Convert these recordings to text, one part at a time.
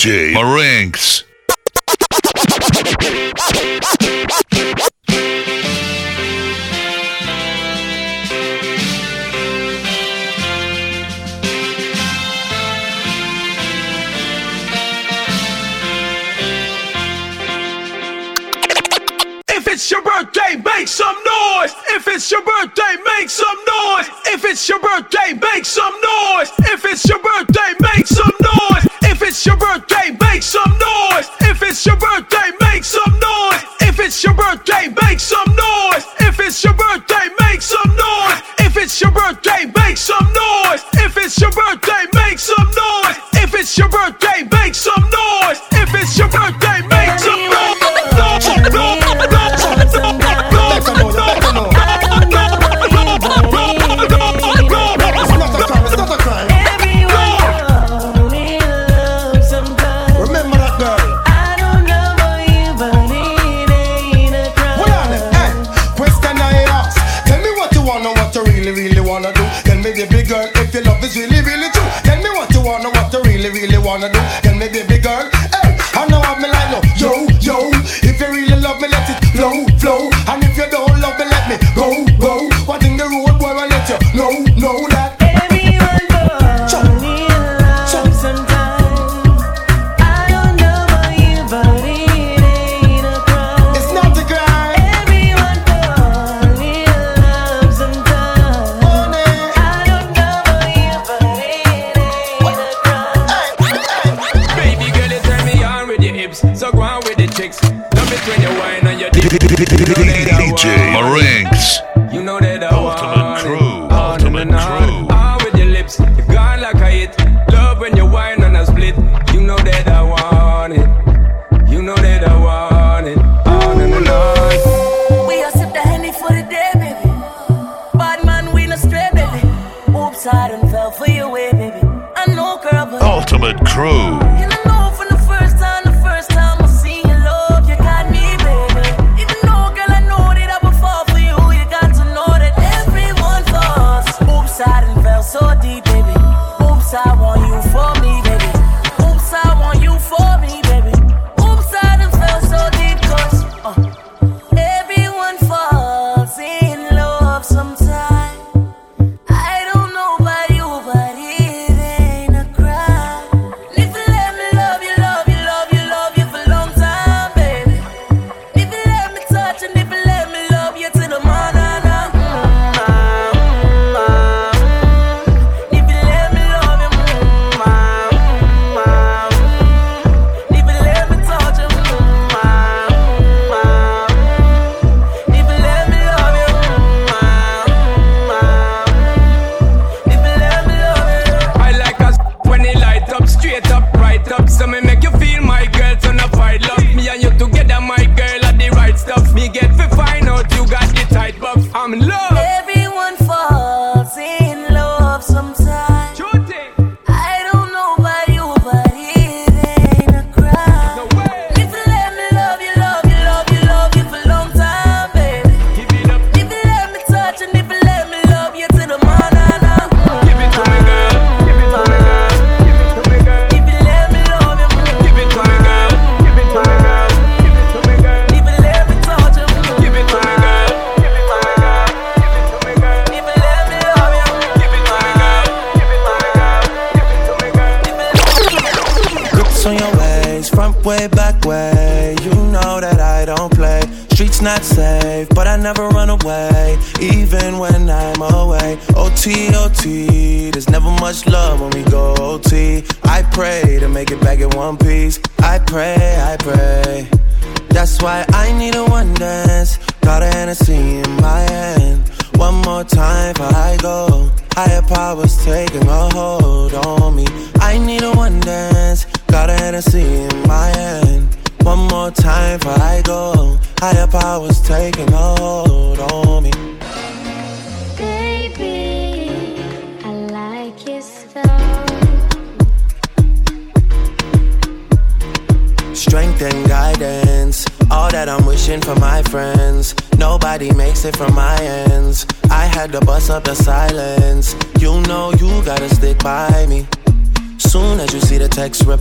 DJ Marinks. If it's your birthday, make some noise. If it's your birthday, make some noise. If it's your birthday, make some noise. If it's your birthday, make some noise. If it's your birthday, make some noise. If it's your birthday, make some noise. If it's your birthday, make some noise. If it's your birthday, make some noise. If it's your birthday, make some noise. If it's your birthday, make some noise. If it's your birthday, it when you whine on your dick. DJ Marinks. You know that I want. Ultimate crew. Ultimate crew. Ah, with your lips. You gone like I hit. Love when you whine on a split. You know that I want it. You know that I want it. We are sip the honey for the day, baby. Bad man, we no stray, baby. Oops, I done fell for your way, baby. I know, girl, but. Ultimate crew.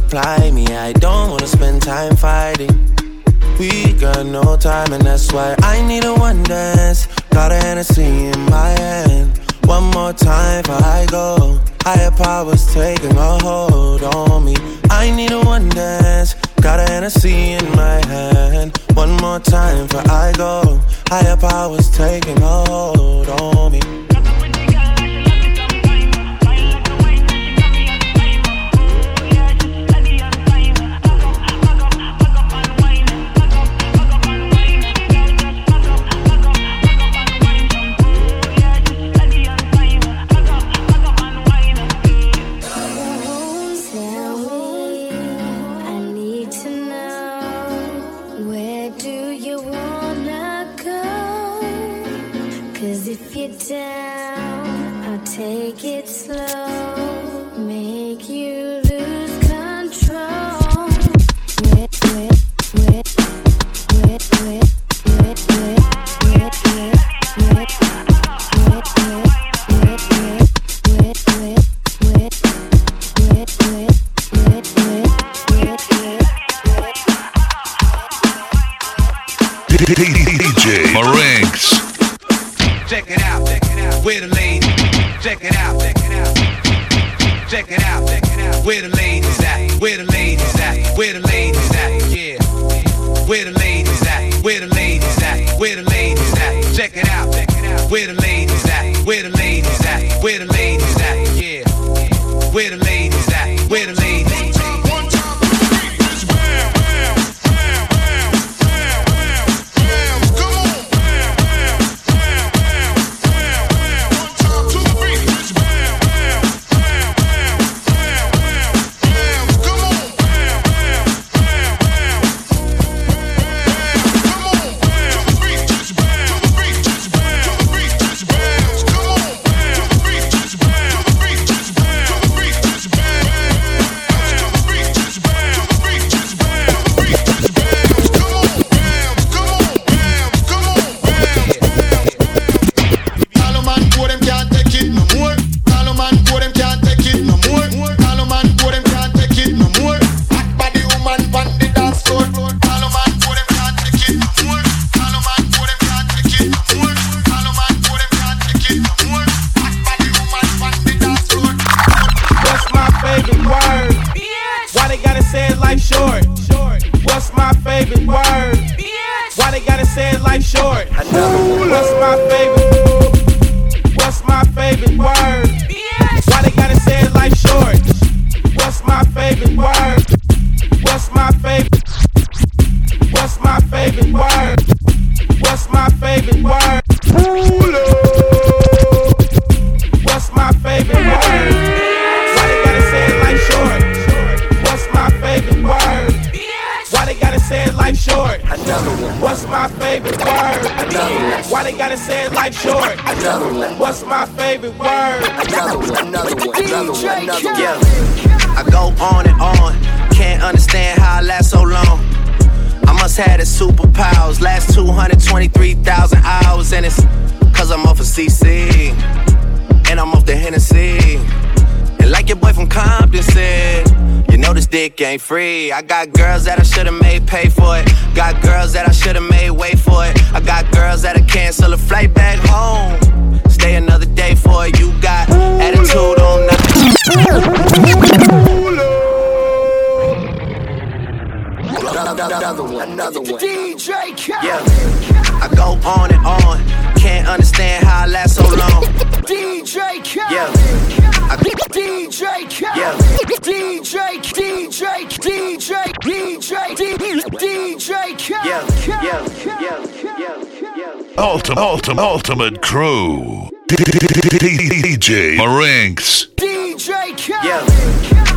fly ain't free. I got girls that I should've made pay for it. Got girls that I should've made wait for it. I got girls that I cancel a flight back home. Stay another day for it. You got attitude on nothing. Another one. Another one. DJ Khaled. Yeah. Ultimate, ultimate, ultimate crew. DJ Marinks. DJ K. Yeah.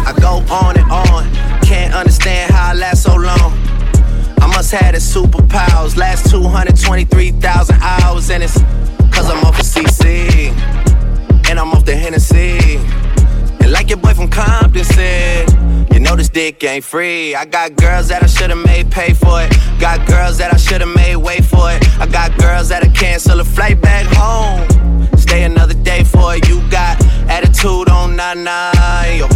I go on and on. Can't understand how I last so long. I must have the superpowers. Last 223,000 hours, and it's cause I'm off the CC. And I'm off the Hennessy. And like your boy from Compton said. You know this dick ain't free. I got girls that I should've made pay for it. Got girls that I should've made wait for it. I got girls that'll cancel a flight back home. Stay another day for it. You got attitude on nine nine, yo.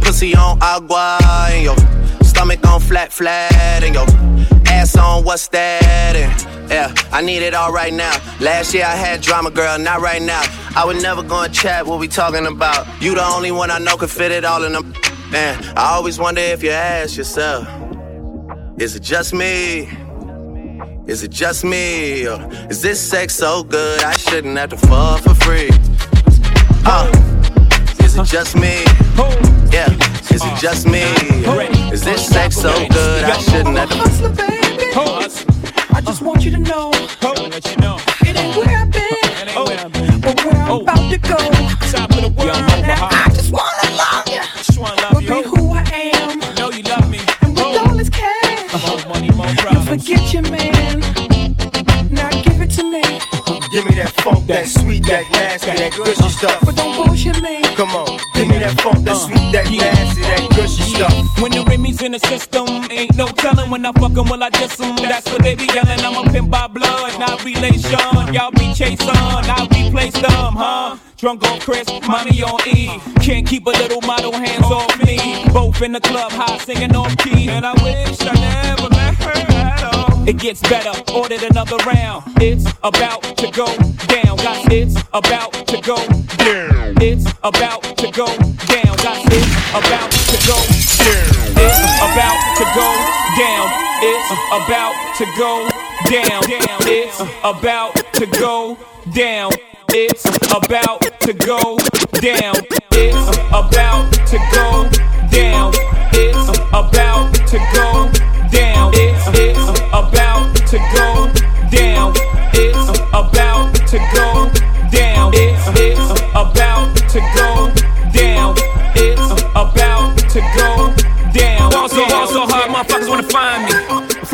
Pussy on agua, yo. Stomach on flat flat, and yo. Ass on what's that? And yeah, I need it all right now. Last year I had drama, girl, not right now. I would never go and chat what we talking about. You the only one I know could fit it all in them. Man, I always wonder if you ask yourself, is it just me? Is it just me? Or is this sex so good I shouldn't have to fuck for free? Uh, is it just me? Yeah, is it just me? Is this sex so good I shouldn't have to Hustler, baby. I just want you to know. It ain't where I've been, but where I'm about to go. Forget your man. Now give it to me. Give me that funk, that sweet, that nasty, that gushy uh-huh. stuff. But don't bullshit me. Come on, give me that funk, that uh-huh. sweet, that nasty, that gushy stuff. When the Remy's in the system, ain't no telling when I fuck 'em, will I diss 'em? That's what they be yelling. I'm a pimp by blood, not relation. Y'all be chasing, I replace them, huh? Drunk on Chris, money on E. Can't keep a little model hands off me. Both in the club, high singing off key. And I wish I never met her. It gets better, ordered another round. It's about to go down, guys. It's about to go down. It's about to go down, guys. It's about to go down. It's about to go down. It's about to go down. It's about to go down. It's about to go down. It's about to go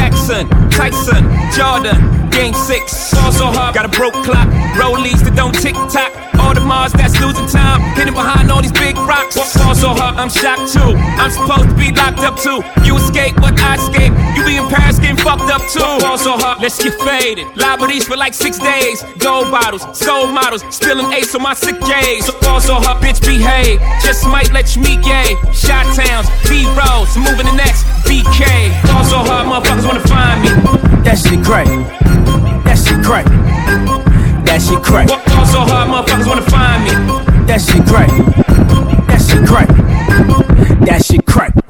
Jackson, Tyson, Jordan, Game 6. Ball so hard, got a broke clock. Rollies that don't tick tock. Audemars that's losing time. Hidden behind all these big rocks. Ball so hard, I'm shocked too. I'm supposed to be locked up too. You escape, but I escape. You be in Paris getting fucked up too. Ball so hard, let's get faded. Liberties for like six days. Gold bottles, soul models, spilling ace on my sick days. So hard, bitch, behave. Just might let you meet gay. Shot towns, B rolls, moving the next BK. Ball so hard, motherfuckers wanna find me. That shit crack. That shit crack. That shit crack. Ball so hard, motherfuckers wanna find me. That shit crack. That shit crack. That shit crack.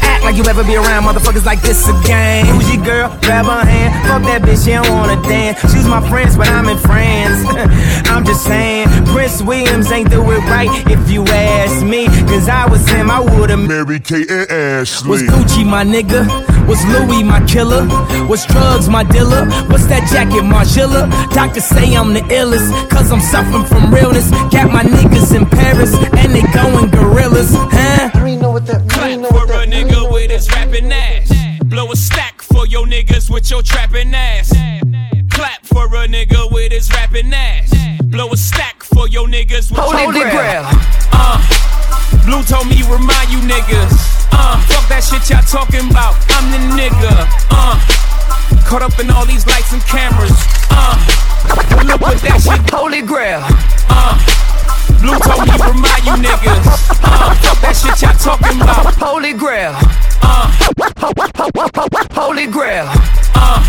Act like you ever be around motherfuckers like this again. Who's your girl? Grab her hand. Fuck that bitch, she don't wanna dance. She's my friends, but I'm in France. I'm just saying, Prince Williams ain't do it right if you ask me. Cause I was him, I would've married Kate and Ashley. was Gucci my nigga? Was Louis my killer? Was drugs my dealer? What's that jacket, Margiela? Doctors say I'm the illest, cause I'm suffering from realness. Got my niggas in Paris, and they going gorillas, huh? I ain't know what that Clap for what a nigga with his rapping ass. Blow a stack for your niggas with your trapping ass. Clap for a nigga with his rapping ass. Blow a stack for your niggas with Holy your grail. Uh, Blue told me remind you niggas. Uh, fuck that shit y'all talking about. I'm the nigga. Uh, caught up in all these lights and cameras. Uh, look what that shit. Holy grail. Uh, Blue told me remind you niggas. Uh, fuck that shit y'all talking about. Holy grail. Uh, Holy grail. uh,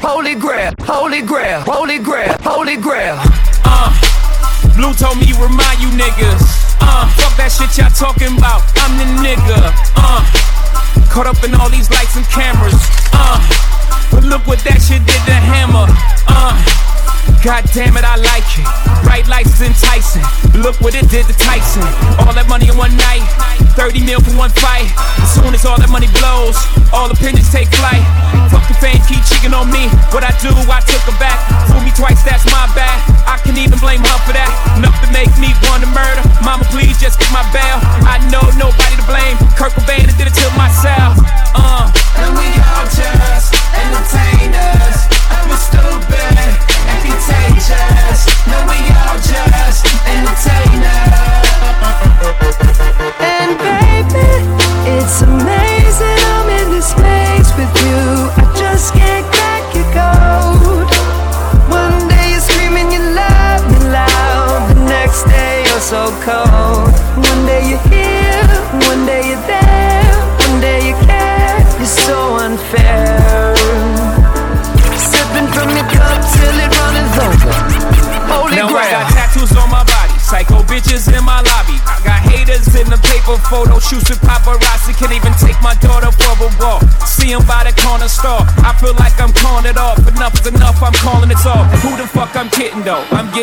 Holy grail. Holy grail. Holy grail. Holy grail. uh. Blue told me remind you niggas. Uh, fuck that shit y'all talking about. I'm the nigga. Uh, caught up in all these lights and cameras. Uh, but look what that shit did to Hammer. Uh, God damn it, I like it. Bright lights enticing. Look what it did to Tyson. All that money in one night. 30 mil for one fight. As soon as all that money blows, all opinions take flight. Fuck the fame, keep cheating on me. What I do, I took her back. Fool me twice, that's my bad. I can even blame her for that. Enough to make me want to murder. Mama, please just get my bail. I know nobody to blame. Kurt Cobain did it to myself. Uh. And we all just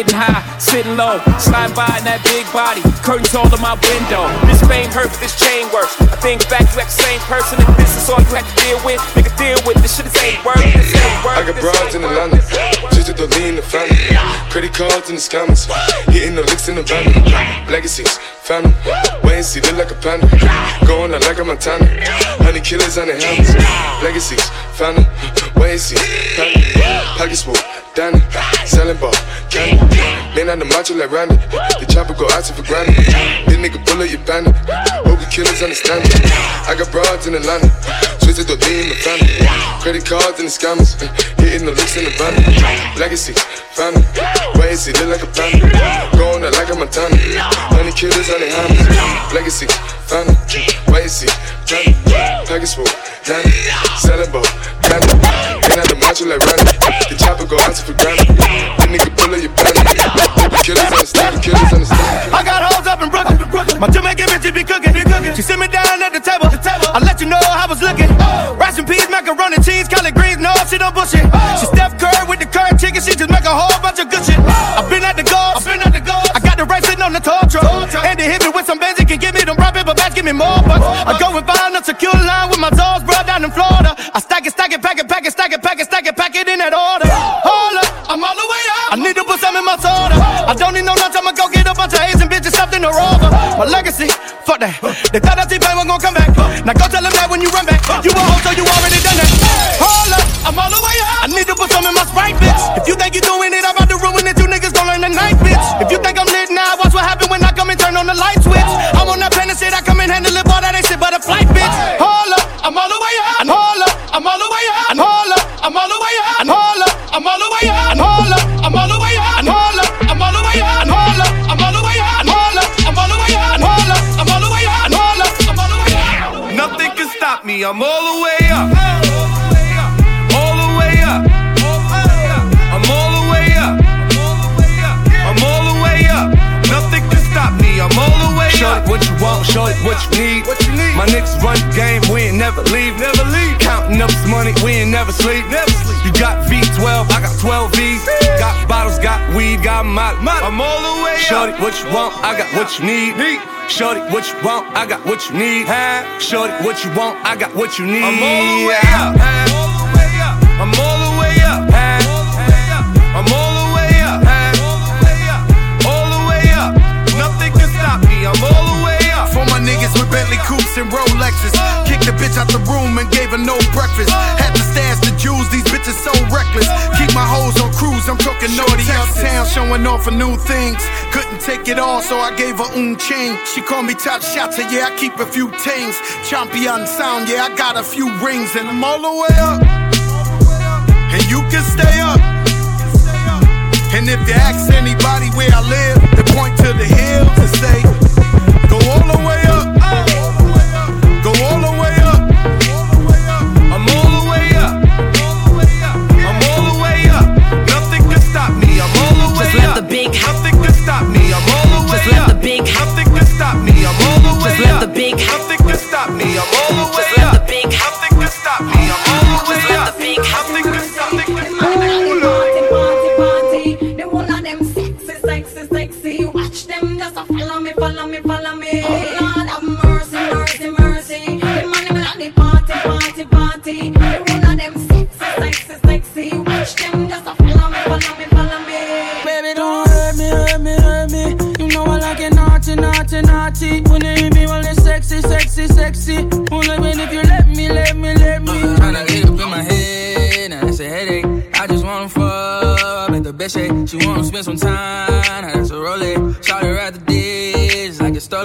getting high, sitting low, slide by in that big body. Curtains all in my window. This fame hurts, this chain works. I think back to that same person. If this is all you have to deal with, nigga deal with this shit. This ain't work. This ain't work. I got broads in Atlanta, just to lean the family. Credit cards in the scammers, hitting the licks in the van. Legacies, phantom, wait and see, look like a panda. Going out like a Montana, honey killers on the helmets. Legacies, phantom, wait and see, panda. Pockets full, Danny, selling ball, candy. Man on the macho like Randy, the chopper go out for granted. This nigga bullet your bandit, hope the killers understand it. I got broads in Atlanta, switch to the lean the family. Credit cards and the scammers, hitting the licks in the van. Legacy, family, wait and see, look like a panda. Going out like a Montana, honey killers on the hammers. Legacy, family, wait and see, family. Package full, Danny, selling ball, candy. Man on the macho like Randy, the chopper go out to for granted. The nigga pull up your bandit. Killers understand, killers understand. I got hoes up in Brooklyn. My Jamaican bitch be cooking. She sit me down at the table. I let you know how I was looking. Rice and peas, macaroni, cheese, collard greens. No, she don't bullshit. She Steph Curry with the current chicken. She just make a whole bunch of good shit. I've been at the golf. I've been at the golf. I got the right sitting on the tall truck. And they hit me with some Benz. Can give me them rock paper bags. Give me more bucks. I go and in that order. Hold up, I'm all the way up. I need to put some in my soda. I don't need no lunch. I'ma go get a bunch of Asian bitches, something to roll over. My legacy, fuck that. They thought that T-Pain was gonna come back. What you need. What you need. My niggas run the game, we ain't never leave. Never leave. Counting up this money, we ain't never sleep. Never sleep. You got V12, I got 12 V's. Got bottles, got weed, got my. I'm all the way Shorty, up. what you want, I got what you need. Need. Shorty, what you want, I got what you need. Huh? Shorty, what you want, I got what you need. I'm all the way up. All the way up. And Rolexes. Kicked the bitch out the room and gave her no breakfast. Had to stash the jewels, these bitches so reckless. Keep my hoes on cruise, I'm talking naughty uptown, showing off for new things. Couldn't take it all, so I gave her un chain. She called me top shotter, yeah, I keep a few things. Champion sound, yeah, I got a few rings, and I'm all the way up. And you can stay up. And if you ask anybody where I live, they point to the hills and say, me, follow me, follow me. Lord have mercy, mercy, mercy. The man them at the party, party, party. The one of them sexy, sexy, sexy. Watch them just a follow me, follow me, follow me. Baby, don't hurt me, hurt me, hurt me. You know I like it naughty, naughty, naughty. When you hear me, well, it's sexy, sexy, sexy. Only when if you let me, let me, let me. Uh, Tryna get up in my head, now that's a headache. I just wanna fuck, make the best shake. She wanna spend some time, now that's a Rolex. Shout her at the dish,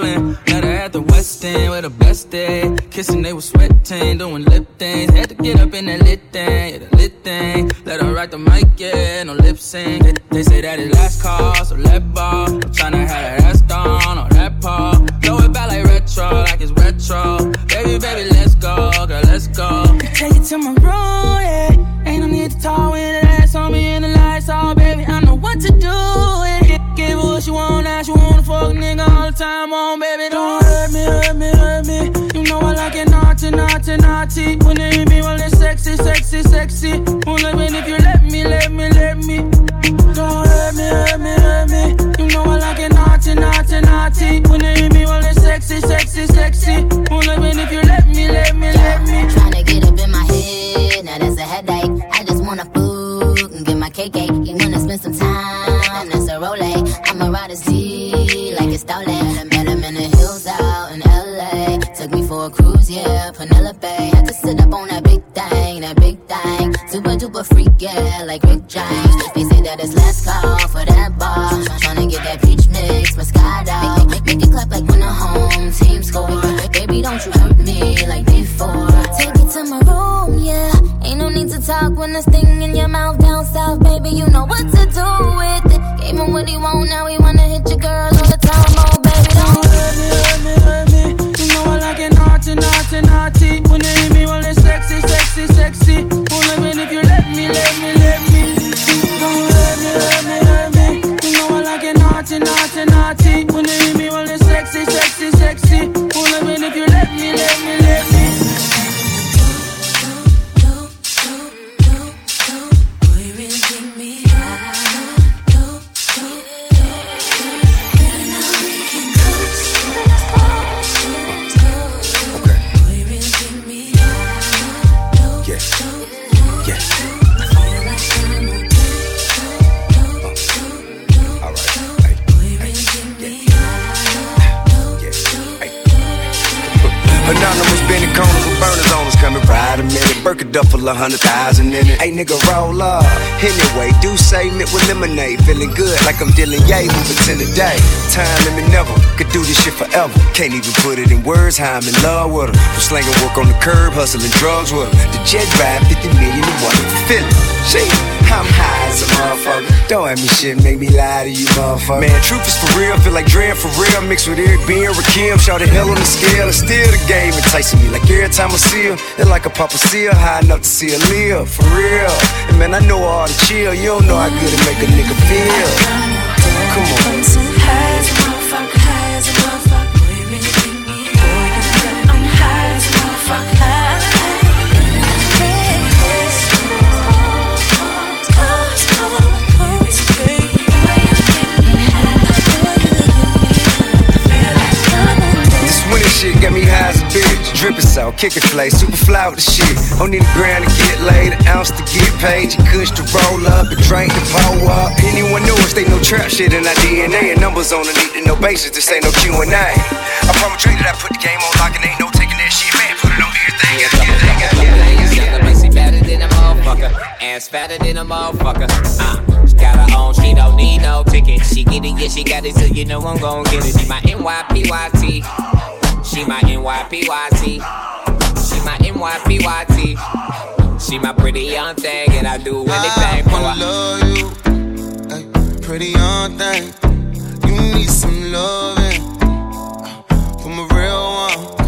stolen. Met her at the West End, where the best day. Kissing, they was sweating, doing lip things. Had to get up in that lit thing, yeah, the lit thing. Let her write the mic, yeah, no lip sync. They, they say that it's last call, so let ball. I'm tryna have that ass down or that paw. Throw it back like retro, like it's retro. Baby, baby, let's go, girl, let's go. Take it to my room, yeah. Ain't no need to talk when the ass on me and the lights off, baby. I know what to do. Yeah. Give her what she want, time on, baby. Don't hurt me, hurt me, hurt me. You know I like it naughty, naughty, naughty. When you hear me, well, it's sexy, sexy, sexy. Only when if you Can't even put it in words how I'm in love with her. From slanging work on the curb, hustling drugs with her. The jet ride 50 million and one. Feel it. Shit. I'm high as a motherfucker. Don't have me shit, make me lie to you, motherfucker. Man, truth is for real, feel like Dre for real. Mixed with Eric B and Rakim, shout the hell on the scale. It's still the game enticing me. Like every time I see her, it's like a papa seal, high enough to see her live, for real. And man, I know all the chill, you don't know how good it make a nigga feel. Come on. Salt, kickin' flay, super fly with the shit. Need a grand to get laid, an ounce to get paid. You kush to roll up, and drink to pull up. Anyone know us, they know trap shit in our DNA. And numbers on the need to know basis, this ain't no Q&A. I promise Dre that I put the game on lock and ain't no taking ass fatter than a motherfucker. Uh, she got her own, she don't need no ticket. She get it, yeah, she got it, so you know I'm gon' get it. She my NYPYT, she my NYPYT, she my NYPYT. She my pretty young thing, and I do anything for I her. love you, pretty young thing. You need some loving from a real one.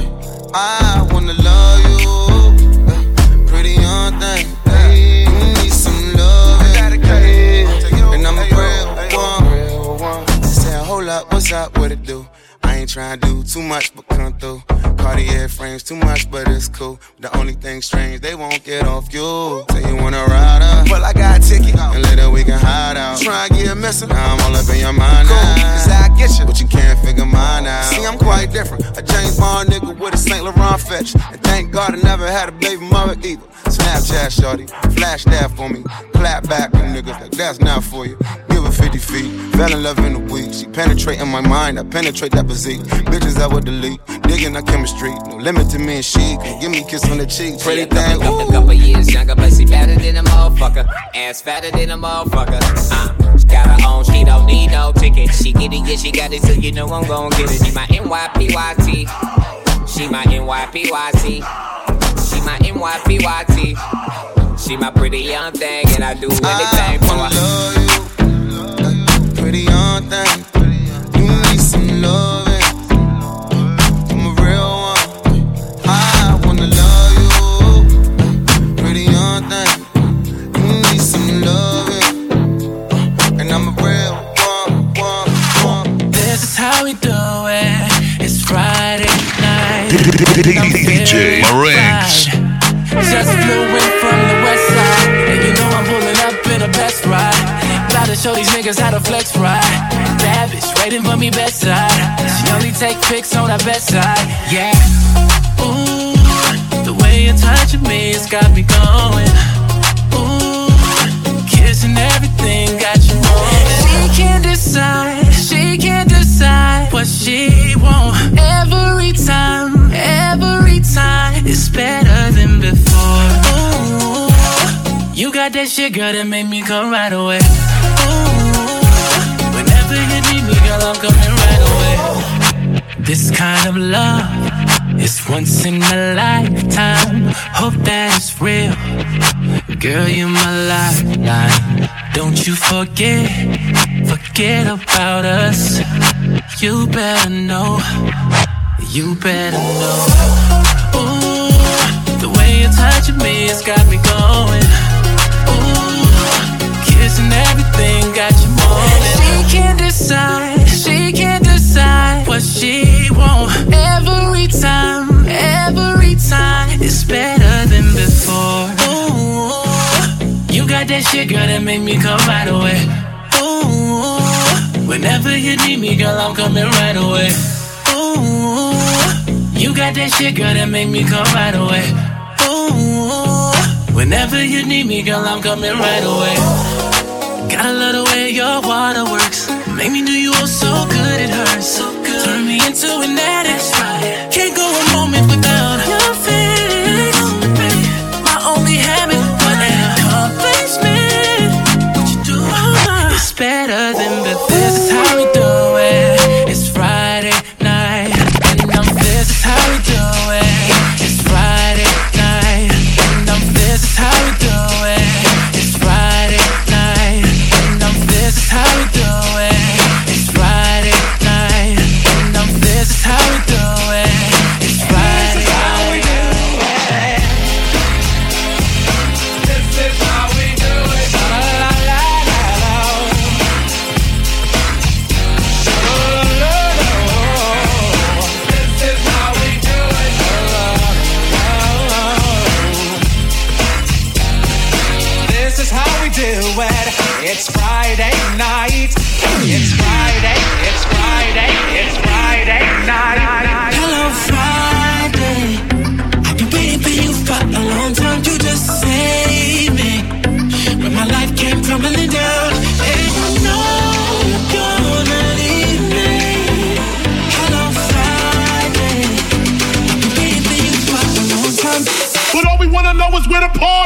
I wanna love you, pretty young thing. ay. Need some ay, and I'm a real one. Say, hold up, what's up, what it do? I ain't trying to do too much but come through. Cartier frames too much, but it's cool. The only thing strange, they won't get off you. Say you wanna ride up, well I got a ticket, and later we can hide out. Try and get missing, now I'm all up in your mind cool, now. Cause I get you, but you can't figure mine out. See, I'm quite different. A Bond nigga with a St. Laurent fetch. And thank God I never had a baby mother either. Snapchat shorty, flash that for me. Clap back, you niggas like that's not for you. Give her 50 feet, fell in love in a week. She penetrating my mind, I penetrate that physique. Bitches that would delete, digging our chemistry. No limit to me and she. Can give me a kiss on the cheek, pretty thing. Couple, couple, couple years younger, but she better than a motherfucker. Ass fatter than a motherfucker. Uh, she got her own, she don't need no ticket. She get it, yeah, she got it, so you know I'm gon' get it. She my NYPYT. She my NYPYT. She my NYPYT. She my pretty young thing, and I do anything for her. Pretty young thing, you need some loving. I'm a real one. I wanna love you. Pretty young thing, you need some loving. And I'm a real one, one, one. This is how we do it. It's Friday night. DJ show these niggas how to flex right. Bad bitch waiting for me bedside. She only take pics on her bedside. Yeah. Ooh, the way you're touching me, it's got me going. Ooh, kissing everything, got you moving. She can't decide, she can't decide what she want. Every time, every time, it's better than before. Ooh, you got that shit, girl, that make me come right away. Ooh, whenever you need me, girl, I'm coming right away. This kind of love is once in a lifetime. Hope that it's real. Girl, you're my lifeline. Don't you forget, forget about us. You better know, you better know. Ooh, the way you're touching me, it's got me going. Kissing everything, got you moving. She can't decide, she can't decide what she want. Every time, every time, it's better than before. Ooh, you got that shit, girl, that make me come right away. Ooh, whenever you need me, girl, I'm coming right away. Ooh, you got that shit, girl, that make me come right away. Ooh, whenever you need me, girl, I'm coming right away. Gotta love the way your water works. Make me do you all so good, it hurts. Turn me into an addict. Can't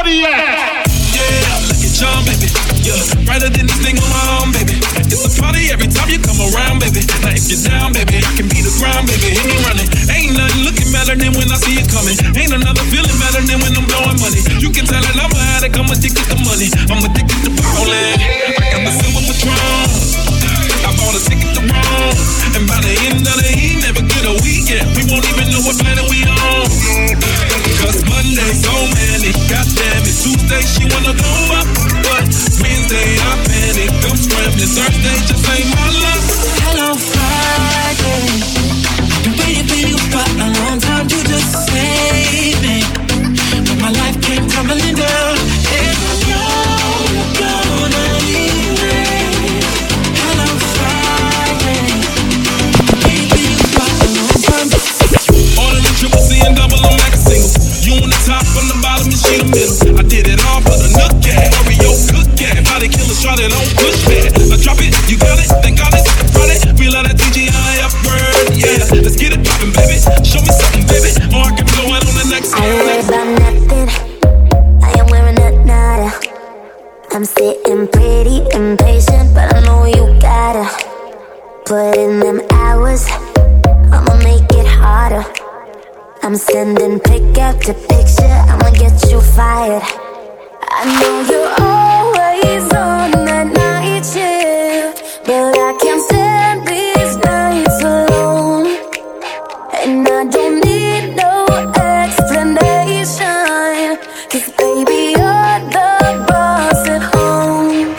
party at. Yeah, look at John, baby. Yeah, brighter than this thing on my arm, baby. It's a party every time you come around, baby. Now if you're down, baby, I can be the ground, baby. Hit me running. Ain't nothing looking better than when I see it coming. Ain't another feeling better than when I'm blowing money. You can tell that I'm addict, I'm addicted to money. I'm addicted to ballin'. I got the silver patron wanna stick it to wrong. And by the end of the he never get a weekend. We won't even know what planet we on. Cause Monday, so many, goddamn it. Tuesday, she wanna go up. But Wednesday, I panic. I'm scrambling. Thursday, just ain't my luck. Hello, Friday. Been waiting for you for a long time. You just saved me. and double them like a single. You on the top, on the bottom, and she the middle. I did it all for the nook at Oreo cook at body killer, shot it on. And I don't need no baby you're the boss at home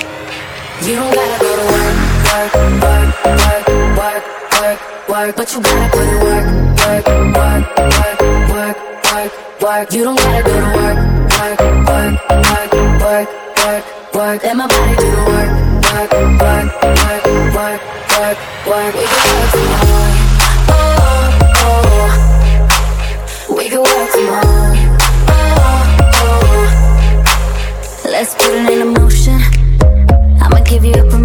You don't gotta go to work, work, work, work, work, work, work But you gotta put in work, work, work, work, work, work, work You don't gotta go to work, work, work, work, work, work, work Let my body do the work, work, work, work, work, work, work We can work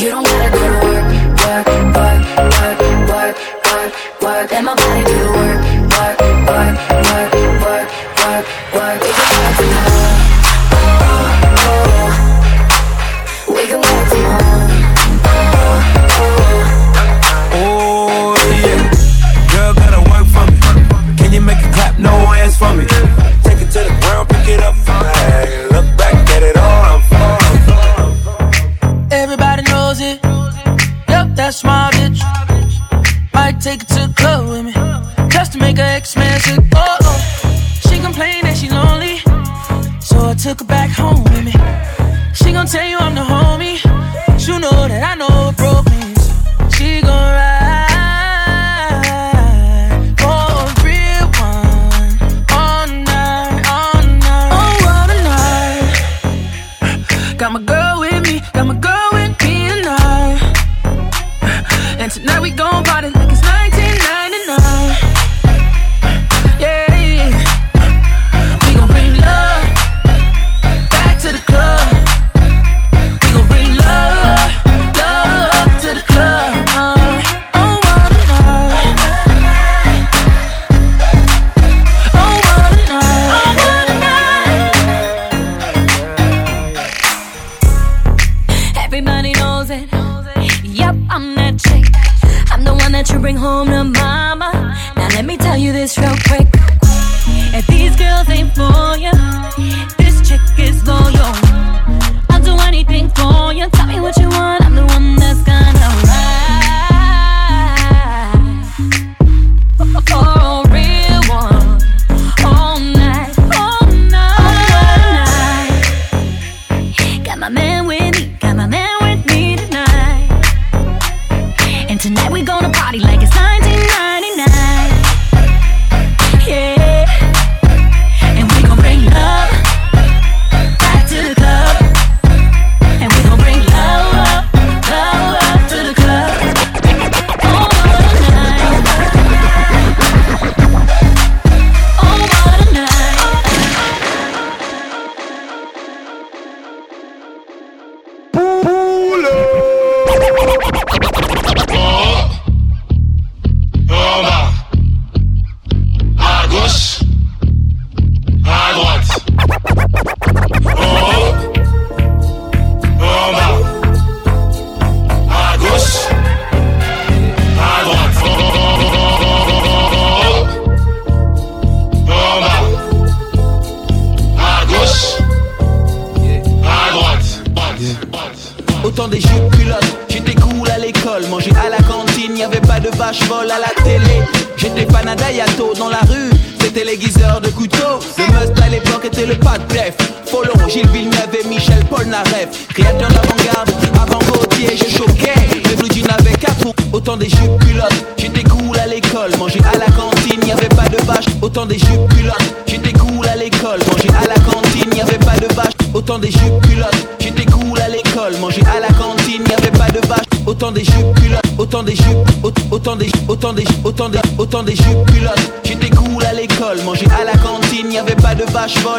you don't to the club with me. Just to make her ex-man sick. Oh, oh. She complained that she lonely. So I took her back home with me. She gon' tell you I'm the homie. But you know that I know it broke me.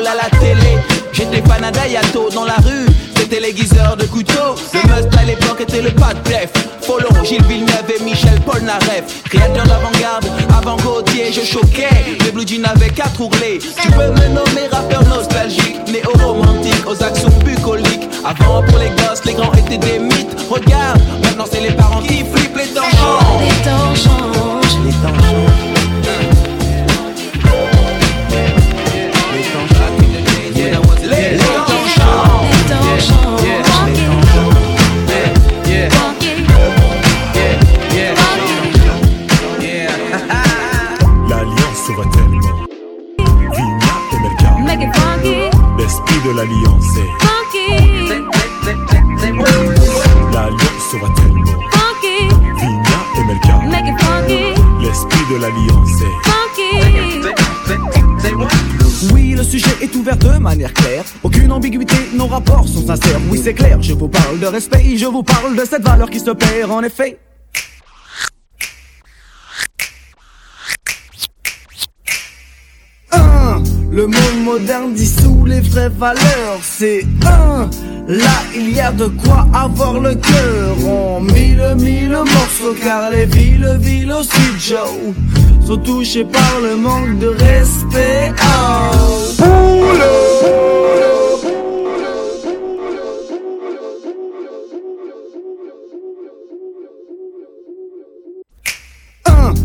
À. J'étais panadayato dans la rue, c'était l'aiguiseur de couteau. Le must à l'époque était le pas de plef. Folon, Gilles Villeneuve et Michel Polnareff. Créateur d'avant-garde, avant Gauthier, je choquais. Les blue jeans avaient quatre ourlets. Tu peux me de l'alliance est. funky, L'alliance sera tellement. funky. Vigna et Melka. Make it funky, L'esprit de l'alliance est. funky. Oui, le sujet est ouvert de manière claire. Aucune ambiguïté, nos rapports sont sincères. Oui, c'est clair, je vous parle de respect, je vous parle de cette valeur qui se perd en effet. Le monde moderne dissout les vraies valeurs. C'est un, là il y a de quoi avoir le cœur. En mille, mille morceaux, car les villes, villes aussi, Joe, sont touchées par le manque de respect. Oh.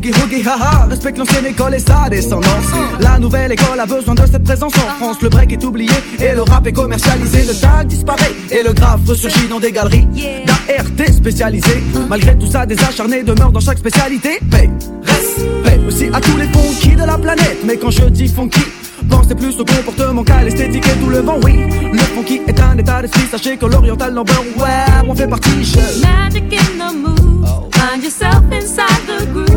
Boogie haha. Respecte l'ancienne école et sa descendance. La nouvelle école a besoin de cette présence en France. Le break est oublié et le rap est commercialisé. Le tag disparaît et le graphe ressurgit dans des galeries d'ART spécialisées. Malgré tout ça, des acharnés demeurent dans chaque spécialité. Paix, respect aussi à tous les funky de la planète. Mais quand je dis funky, Pensez plus au comportement qu'à l'esthétique et tout le vent, oui. Le funky est un état d'esprit, sachez que l'oriental number one, on fait partie. Je... Magic in the moves. Find yourself inside the grooves.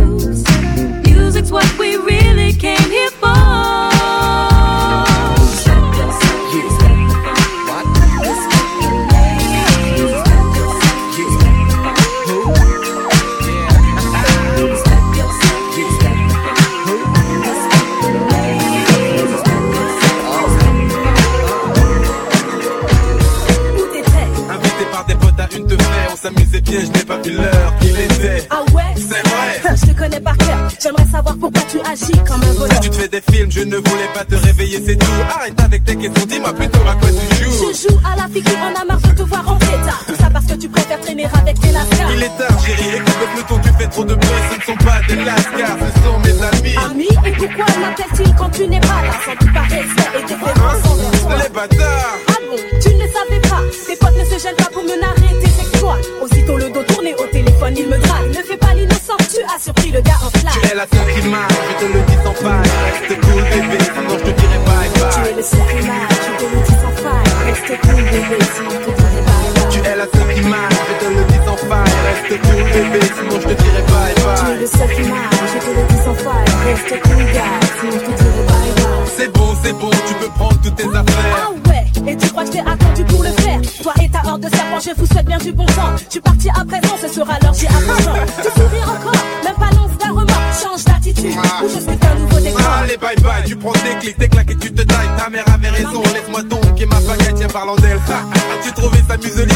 J'aimerais savoir pourquoi tu agis comme un voleur. Tu te fais des films, je ne voulais pas te réveiller, c'est tout. Arrête avec tes questions, dis-moi plutôt à quoi tu joues. Je joue à la figure, on a marre de te voir en pétard. Tout ça parce que tu préfères traîner avec tes lascars. Il est tard, chérie, écoute le peloton, tu fais trop de bruit, ce ne sont pas des lascars, ce sont mes amis. Amis, et pourquoi m'appelle-t-il quand tu n'es pas là? Sans doute par respect et déférence envers toi. Les bâtards Ah bon, tu ne le savais pas. Tes potes ne se gênent pas pour me narrer tes exploits. Aussitôt le dos tourné au téléphone, il me drague. Ne fais pas l'innocent, tu as surpris le gars en flash. Tu es la seule qui marche, je te le dis sans faille. Reste cool, bébé, sinon je te dirai bye Tu bye. es le marche, je te le dis sans faille. Reste cool, bébé, sinon je te dirai bye bye. Tu es la seule qui marche, je te le dis sans faille. Reste cool, bébé, sinon je te dirai bye Tu es bye. le je te le dis sans faille. Reste cool, gars, sinon je te dirai bye bye. C'est bon, c'est bon, tu peux prendre toutes tes affaires. Ah ouais, et tu crois que je t'ai attendu pour le faire? Toi et ta horde de serpents, je vous souhaite bien du bon temps. Tu partis à présent, ce sera l'heure, j'ai argent. Tu souris encore, Change d'attitude, ah. ou juste un nouveau décor. Ah, Allez, bye bye, tu prends des clics, des claques et tu te tailles. Ta mère avait raison, laisse-moi donc. Et ma baguette, tiens, parlant d'elle. tu trouvais sa muselière.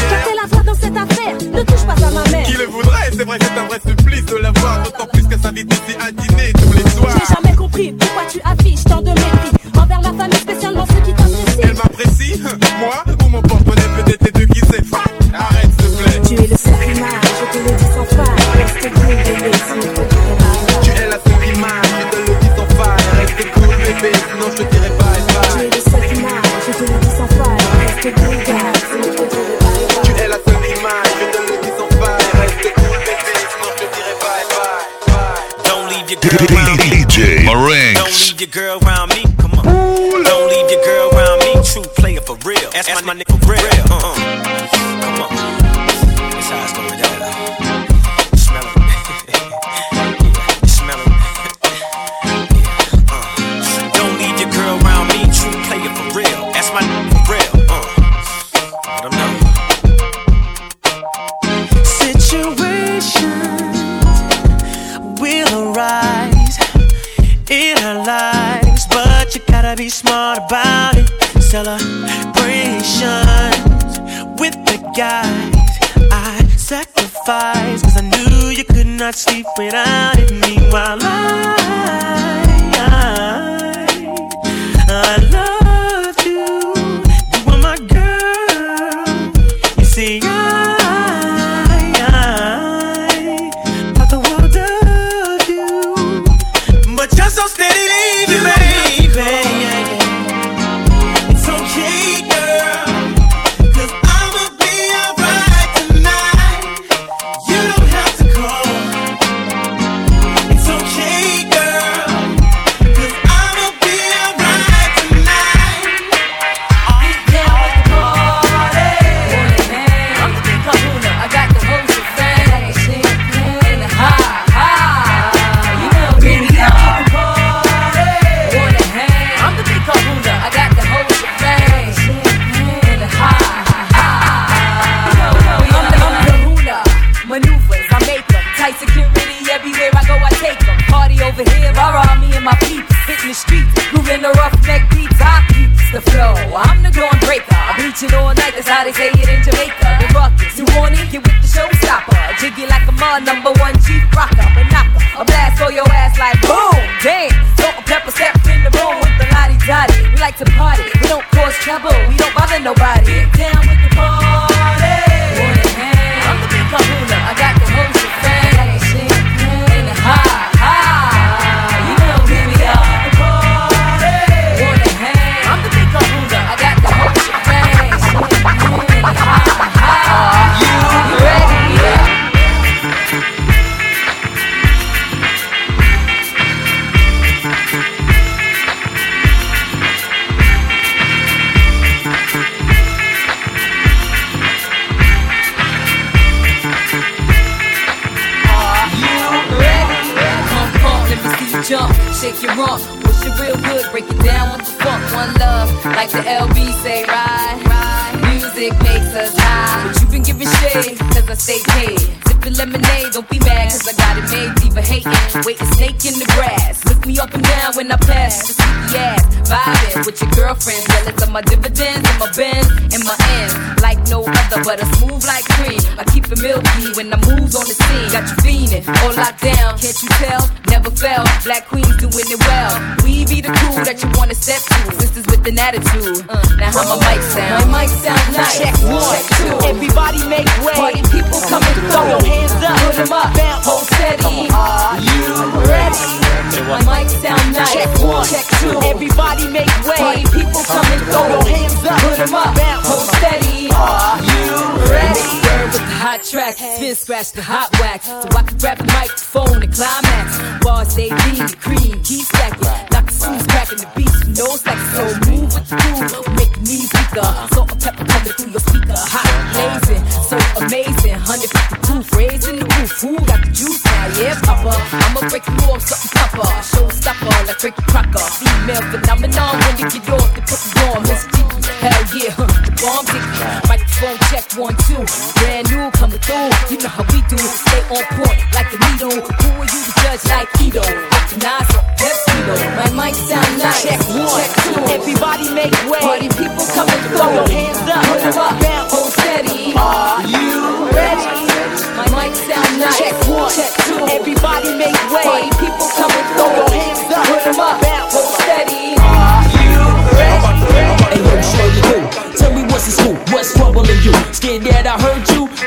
girl round queens doing it well. We be the crew that you wanna step to. Sisters with an attitude. Now how my mic sound? My mic sound nice. Check one, two. Everybody make way. Party people come and throw your hands up. Put them up. Bounce, hold steady. Are you ready? My mic sound nice. Check one, check two. Everybody make way. Party people come and throw your hands up. Put them up. Bounce, hold steady. Are you ready? with the hot tracks, spin scratch the hot wax. So I can grab the microphone and climax. Bars they The cream, keep stacking. Knock Like the shoes cracking the beats, you know it's like so move with the groove, make me knees weaker. Salt and pepper coming through your speaker, hot blazing, so amazing. 152 frays in the roof. Who got the juice now? Yeah, Papa, I'ma break you off something proper. Showstopper like Ricky Crocker, female phenomenon. When you get off, they put you on, Miss G. Hell yeah bomb dick. Microphone check one two. Brand new coming through. You know how we do. Stay on point like the needle. Who are you to judge like Edo? Nas or Destino. My mic sound nice. Check one, check two. Everybody make way. Party people coming through. throw your hands up. Put up. Down. Hold oh, steady. Are you ready? My mic sound nice. Check one, check two. Everybody make way. Party people coming through. throw your hands up. Put up. Down. Hold oh,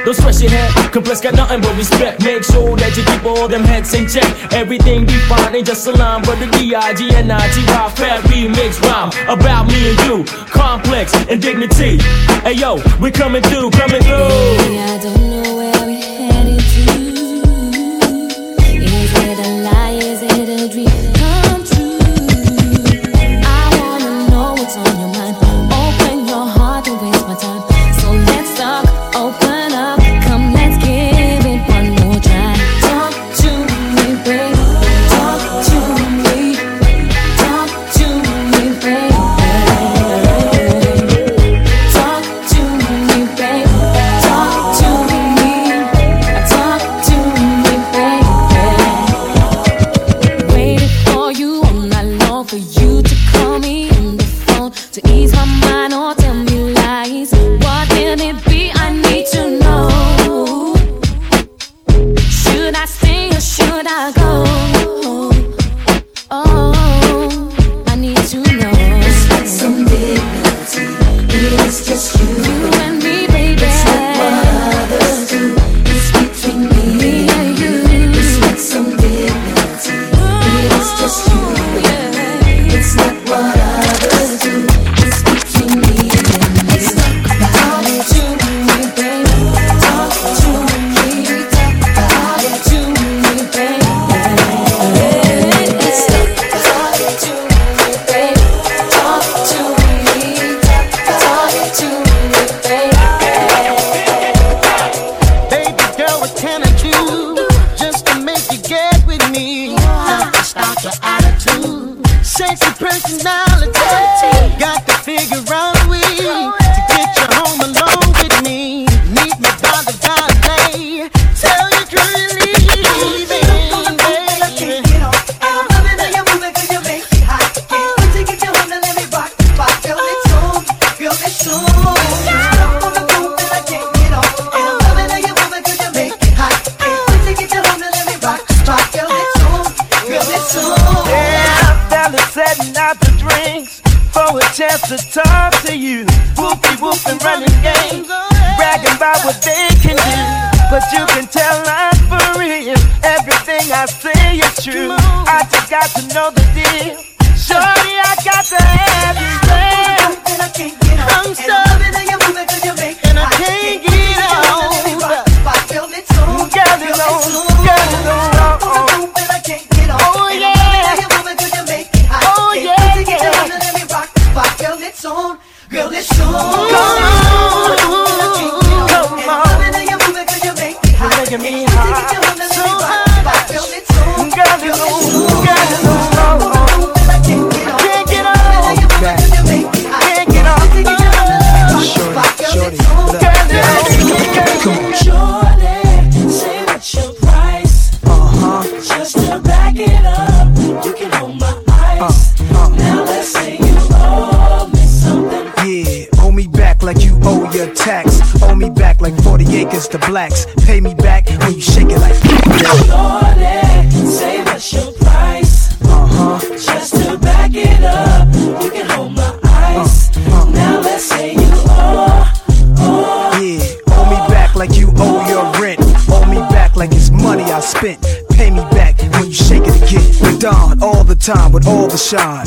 Don't stress your head, Complex got nothing but respect. Make sure that you keep all them heads in check. Everything defined ain't just a line, but the D-I-G-N-I-T-Y fat remix rhyme about me and you. Complex and dignity. Hey yo, we coming through, coming through. I don't know where we headed Whoopie whooping, running games, bragging about what they can do. But you can tell I'm for real. Everything I say is true. I just got to know the deal. 40 acres to blacks. Pay me back when you shake it like. Shorty, say what's your price? Uh-huh. Just to back it up, you can hold my ice. Now let's say you owe, owe. Yeah, owe me back like you owe your rent. Owe me back like it's money I spent. Pay me back when you shake it again. Don all the time with all the shine.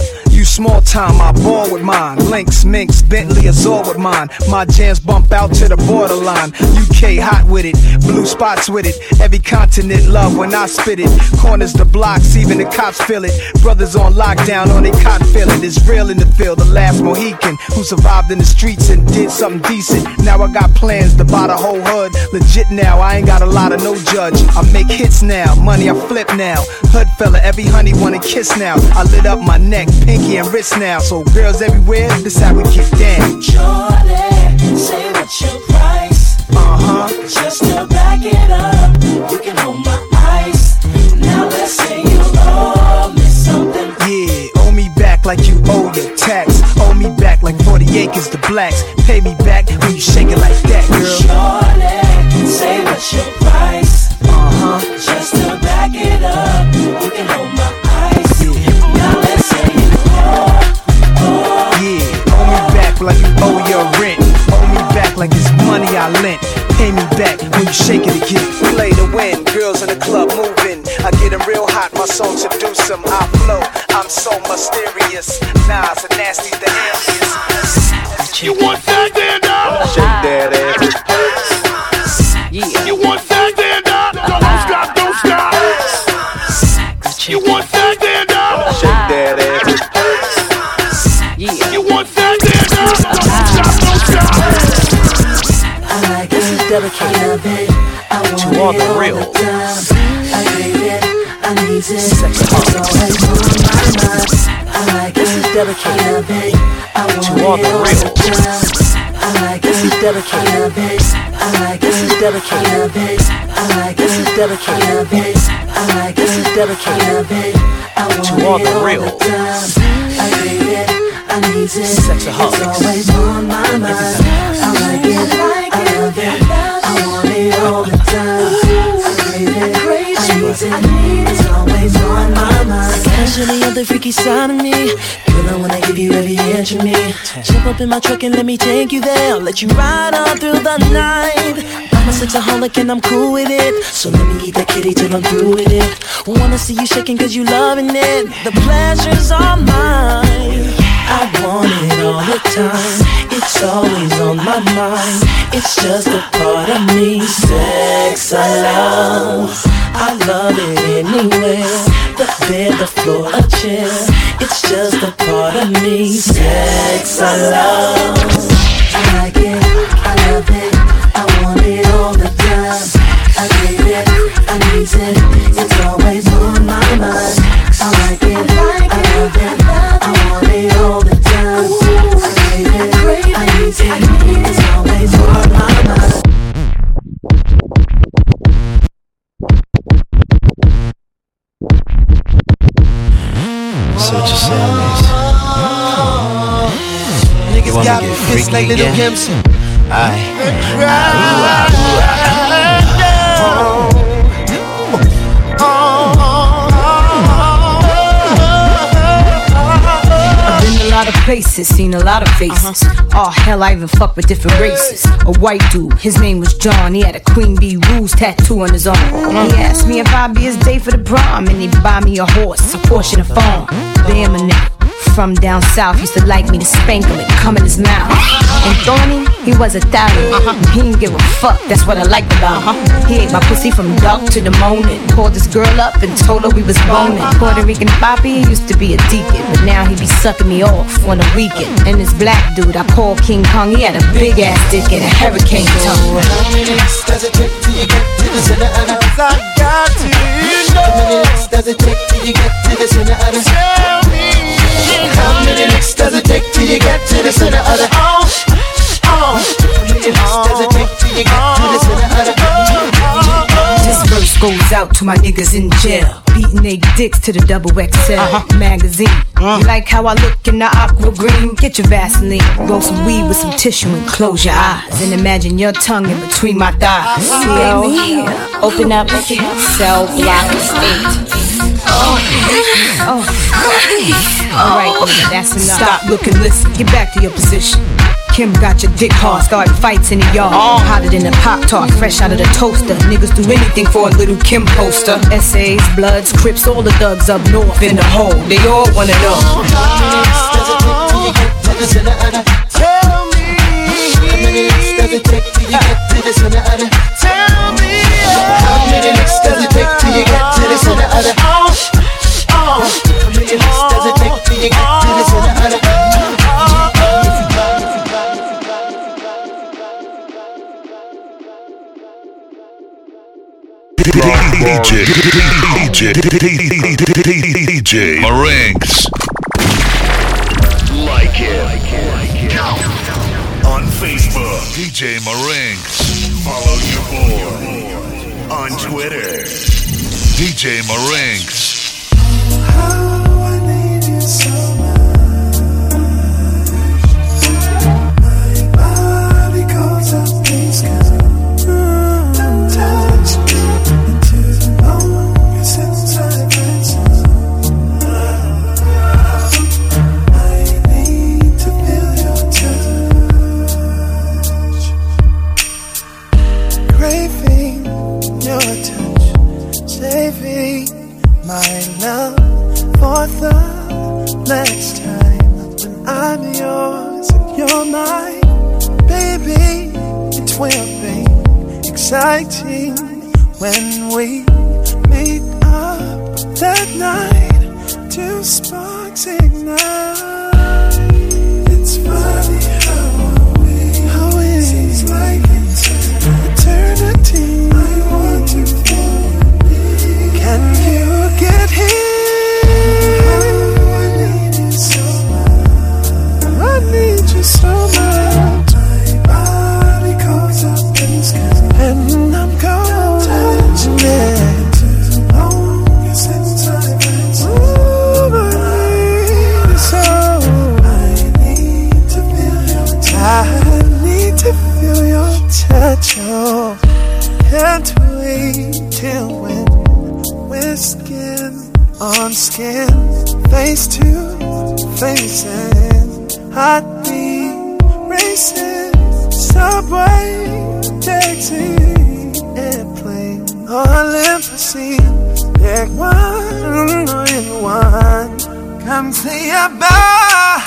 Small time, I ball with mine. Lynx, Minx, Bentley, Azure with mine. My jams bump out to the borderline. UK hot with it, blue spots with it. Every continent love when I spit it. Corners the blocks, even the cops feel it. Brothers on lockdown on they cot feeling. It's real in the field, the last Mohican who survived in the streets and did something decent. Now I got plans to buy the whole hood. Legit now, I ain't got a lot of no judge. I make hits now, money I flip now. Hood fella, every honey wanna kiss now. I lit up my neck, pinky and wrist now. So girls everywhere, this how we get down. Shorty, say what's your price? Uh huh. Just to back it up, you can hold my ice. Now let's say you owe me something. Yeah, owe me back like you owe your tax. Owe me back like flax. Pay me back when you shake it like that, girl. Shorty, say what's your back when you shake it again. Play to win, girls in the club moving. I get them real hot, my song seduce them. I flow, I'm so mysterious. Nas and nasty the alias. You want that then dog? Shake that ass. Yeah. You want that then dog? Don't stop, don't stop. You want that then dog? Shake that ass. Yeah. You want that then dog? Don't stop, don't stop. I like it, dedicated, all the real. I need it, I need it. It's always on my mind. I it, dedicated, babe. I want To all the real. the time. I dedicated, like it, dedicated, babe. I like it, dedicated, babe. I like it, dedicated. I want To all the real. I need it, I need it. It's always on my mind. I like it, I love it. I want it all the I need it. It's always on my mind. Especially on the freaky side of me. Girl, I wanna give you every inch of me. Jump up in my truck and let me take you there. I'll let you ride on through the night. I'm a sexaholic and I'm cool with it. So let me eat that kitty till I'm through with it. Wanna see you shaking cause you loving it. The pleasure's all mine. I want it all the time. It's always on my mind. It's just a part of me. Sex I love. I love it anywhere. The bed, the floor, a chair. It's just a part of me. Sex I love. I like it. I love it. I want it all the time. I need it. I need it. It's always on my mind. I like it. I love it. You Niggas wanna get fists like little again? pimps. I've been a lot of places, seen a lot of faces. Uh-huh. Oh hell, I even fuck with different races. A white dude, his name was John. He had a Queen Bee Rules tattoo on his arm. Uh-huh. He asked me if I'd be his date for the prom, and he'd buy me a horse, a Porsche, and a farm. Damn a nigga. From down south, used to like me to spank him and come in his mouth. And Thorny, he was Italian. He didn't give a fuck, that's what I liked about him. He ate my pussy from dark to the morning. Called this girl up and told her we was boning. Puerto Rican Papi used to be a deacon, but now he be sucking me off on the weekend. And this black dude I call King Kong, he had a big ass dick and a hurricane tongue. How many licks does it take till you get to the center of the I got to know. How many licks does it take till you get to the center of the Tell me. How many licks does it take till you get to the center of the Oh, goes out to my niggas in jail. Beating they dicks to the double XL uh-huh. magazine. Uh-huh. You like how I look in the aqua green? Get your Vaseline, roll some weed with some tissue and close your eyes. And imagine your tongue in between my thighs. Yo, open up cell block eight. Oh. Alright, nigga, that's enough. Stop looking, listen, get back to your position. Kim got your dick hard, starting fights in the yard. Oh. Hotter than a Pop Tart, fresh out of the toaster. Niggas do anything for a little Kim poster. Essays, Bloods, Crips, all the thugs up north in the hole. They all wanna know. Tell me. How many licks does it take till you get to the center of the Tell me. How many licks does it take till you get to the center of the Oh, DJ, DJ, DJ, Marinks. Like it. On Facebook, DJ Marinks. Follow your boy. On Twitter, DJ Marinks. for the next time when I'm yours and you're mine, baby. It will be exciting when we meet up that night. Two sparks ignite. It's funny how we how it seems like eternity. On skin, face to face, and heartbeat racing. Subway, taxi, airplane. Pick one in one. Come say about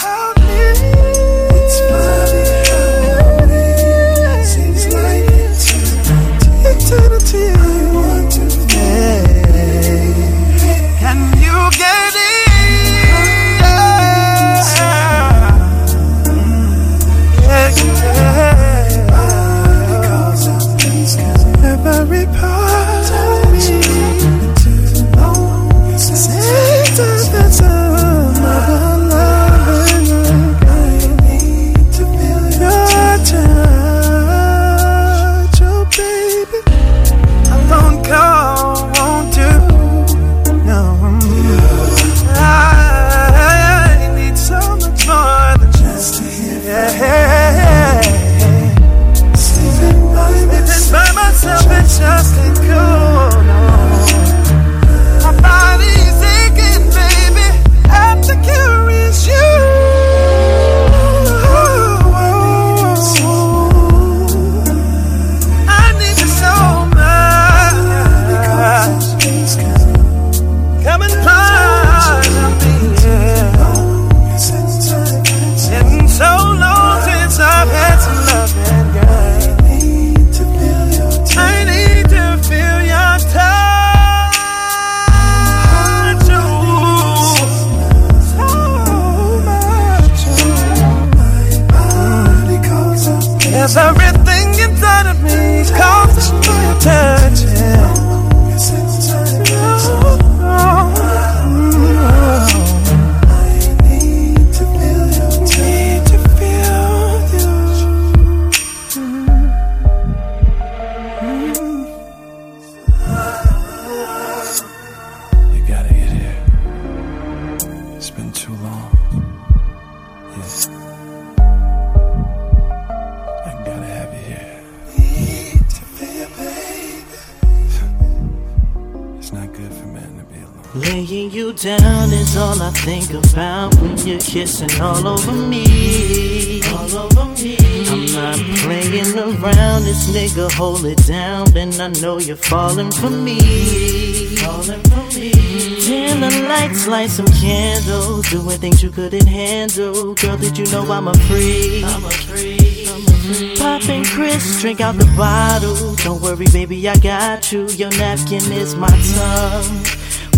drink out the bottle. Don't worry, baby, I got you. Your napkin is my tongue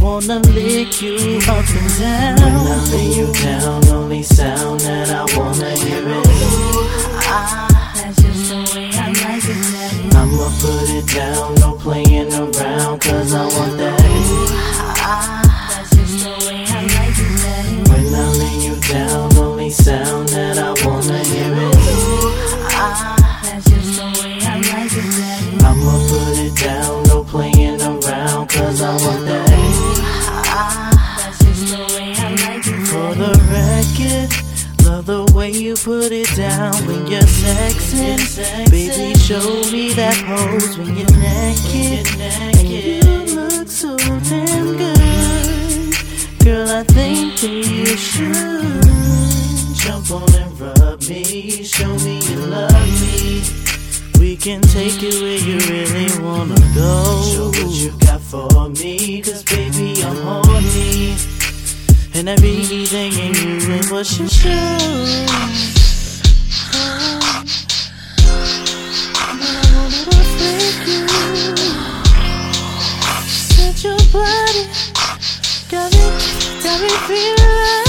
wanna lick you up and down. When I lay you down, only sound that I wanna hear is. Ah, that's just the way I like it. I'ma put it down, no playing around, cause I want that. Ah, that's just the way I like it. When I lay you down, only sound that I Baby, show me that pose when you're naked. And you look so damn good. Girl, I think that you should jump on and rub me. Show me you love me. We can take it where you really wanna go. Show what you got for me, cause baby, I'm horny. And everything in you ain't what you should. Set your body, got me, got me feeling.